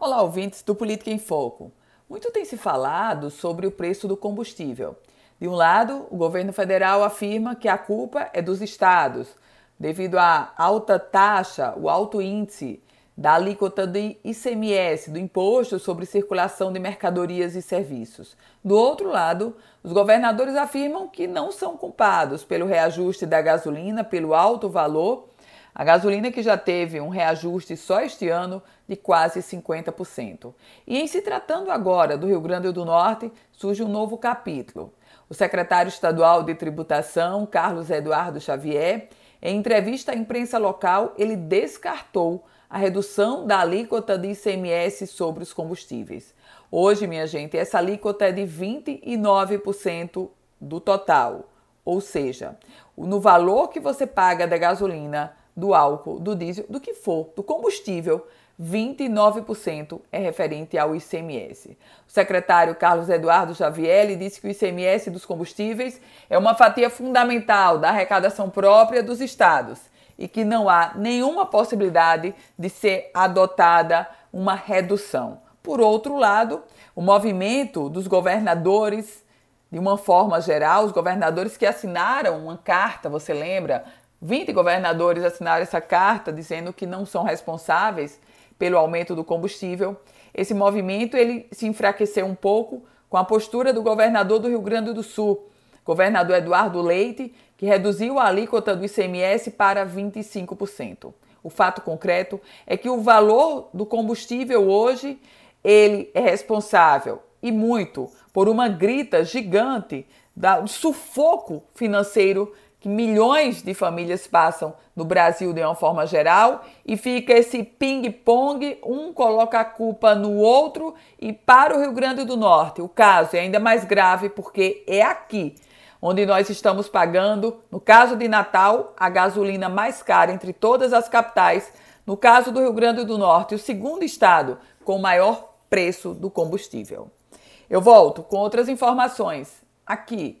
Olá, ouvintes do Política em Foco. Muito tem se falado sobre o preço do combustível. De um lado, o governo federal afirma que a culpa é dos estados, devido à alta taxa, o alto índice da alíquota de ICMS, do Imposto sobre Circulação de Mercadorias e Serviços. Do outro lado, os governadores afirmam que não são culpados pelo reajuste da gasolina, pelo alto valor a gasolina que já teve um reajuste só este ano de quase 50%. E em se tratando agora do Rio Grande do Norte, surge um novo capítulo. O secretário estadual de tributação, Carlos Eduardo Xavier, em entrevista à imprensa local, ele descartou a redução da alíquota de ICMS sobre os combustíveis. Hoje, minha gente, essa alíquota é de 29% do total. Ou seja, no valor que você paga da gasolina, do álcool, do diesel, do que for, do combustível, 29% é referente ao ICMS. O secretário Carlos Eduardo Xavier disse que o ICMS dos combustíveis é uma fatia fundamental da arrecadação própria dos estados e que não há nenhuma possibilidade de ser adotada uma redução. Por outro lado, o movimento dos governadores, de uma forma geral, os governadores que assinaram uma carta, você lembra, 20 governadores assinaram essa carta dizendo que não são responsáveis pelo aumento do combustível. Esse movimento ele se enfraqueceu um pouco com a postura do governador do Rio Grande do Sul, governador Eduardo Leite, que reduziu a alíquota do ICMS para 25%. O fato concreto é que o valor do combustível hoje ele é responsável e muito por uma grita gigante do sufoco financeiro que milhões de famílias passam no Brasil de uma forma geral e fica esse ping-pong, um coloca a culpa no outro e para o Rio Grande do Norte o caso é ainda mais grave porque é aqui onde nós estamos pagando, no caso de Natal, a gasolina mais cara entre todas as capitais, no caso do Rio Grande do Norte, o segundo estado com maior preço do combustível. Eu volto com outras informações aqui